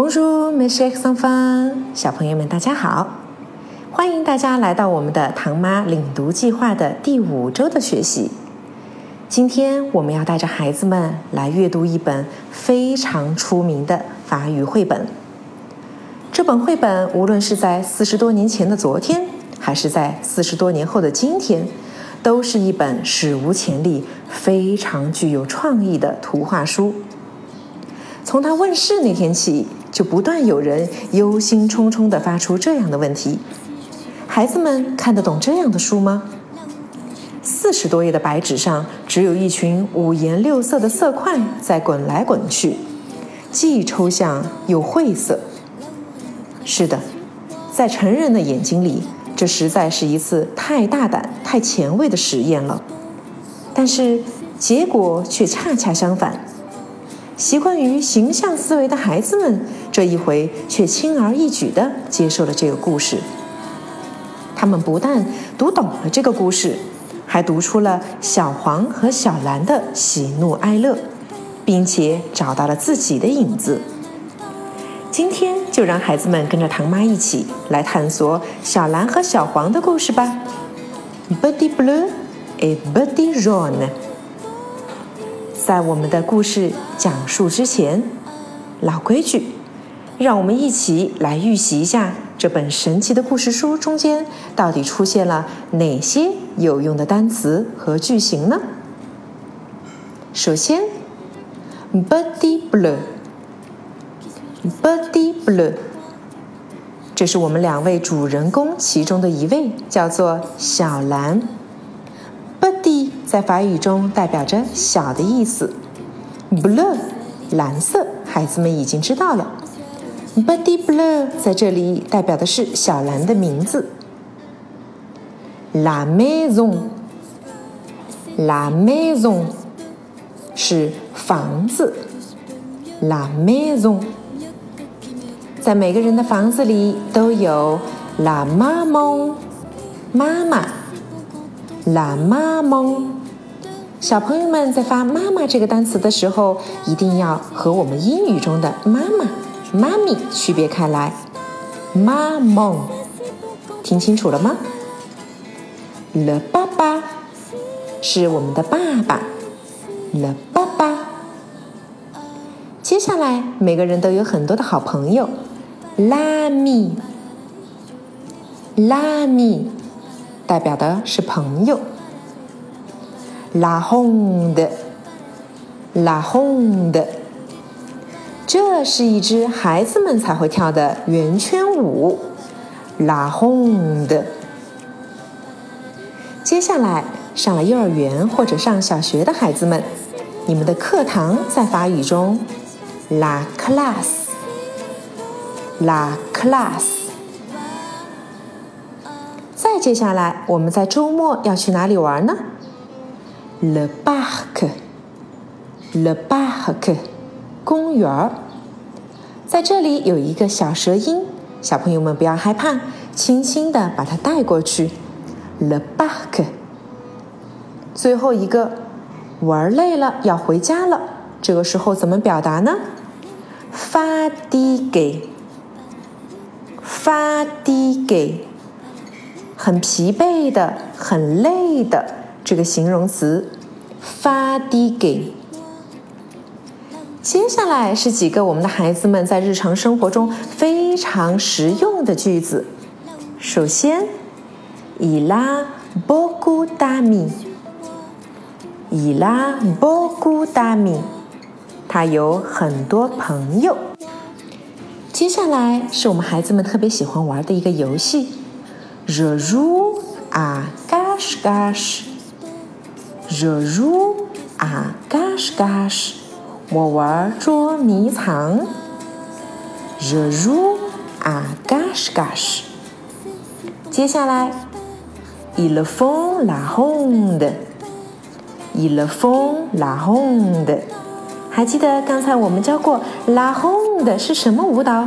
Bonjour, mes chers enfants，小朋友们，大家好！欢迎大家来到我们的唐妈领读计划的第五周的学习。今天我们要带着孩子们来阅读一本非常出名的法语绘本。这本绘本无论是在四十多年前的昨天，还是在四十多年后的今天，都是一本史无前例、非常具有创意的图画书。从它问世那天起，就不断有人忧心忡忡地发出这样的问题：孩子们看得懂这样的书吗？四十多页的白纸上，只有一群五颜六色的色块在滚来滚去，既抽象又晦涩。是的，在成人的眼睛里，这实在是一次太大胆、太前卫的实验了。但是结果却恰恰相反。习惯于形象思维的孩子们，这一回却轻而易举地接受了这个故事。他们不但读懂了这个故事，还读出了小黄和小蓝的喜怒哀乐，并且找到了自己的影子。今天就让孩子们跟着唐妈一起来探索小蓝和小黄的故事吧。Buddy blue et buddy round，。在我们的故事讲述之前，老规矩，让我们一起来预习一下这本神奇的故事书中间到底出现了哪些有用的单词和句型呢？首先，buddy blue，buddy blue，这是我们两位主人公其中的一位，叫做小蓝。buddy 在法语中代表着小的意思，blue 蓝色，孩子们已经知道了。buddy blue 在这里代表的是小蓝的名字。la maison，la maison 是房子，la maison 在每个人的房子里都有 la maman 妈妈。la maman，小朋友们在发“妈妈”这个单词的时候，一定要和我们英语中的“妈妈”、“妈咪”区别开来。maman，听清楚了吗了爸爸是我们的爸爸了爸爸。接下来，每个人都有很多的好朋友，l'ami，l'ami。代表的是朋友。La honde，La honde，这是一支孩子们才会跳的圆圈舞。La honde。接下来上了幼儿园或者上小学的孩子们，你们的课堂在法语中，La classe，La class。再接下来，我们在周末要去哪里玩呢？Le parc，Le parc，公园儿。在这里有一个小舌音，小朋友们不要害怕，轻轻的把它带过去。Le parc。最后一个，玩累了要回家了，这个时候怎么表达呢？Fatigue，Fatigue。很疲惫的，很累的，这个形容词，fatigue。接下来是几个我们的孩子们在日常生活中非常实用的句子。首先，il a beaucoup d'amis，il a beaucoup d'amis，他有很多朋友。接下来是我们孩子们特别喜欢玩的一个游戏。Je joue à cache-cache. Je joue à cache-cache. 我玩捉迷藏。Je joue à cache-cache. 接下来，ils font la ronde. Ils font la ronde. 还记得刚才我们教过 la ronde 是什么舞蹈？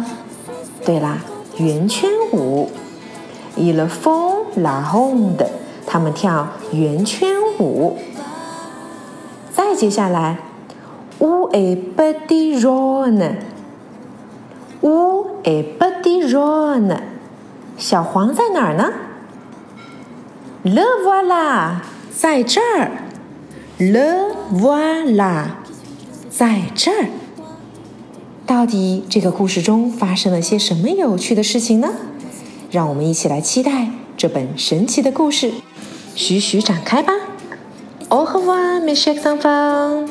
对啦，圆圈舞。Ils font la ronde，他们跳圆圈舞。五再接下来，Où est petit jaune？Où est petit jaune？小黄在哪儿呢？Le voilà，在这儿。Le voilà，在这儿。到底这个故事中发生了些什么有趣的事情呢？让我们一起来期待这本神奇的故事，徐徐展开吧。Au revoir, mes chers enfants.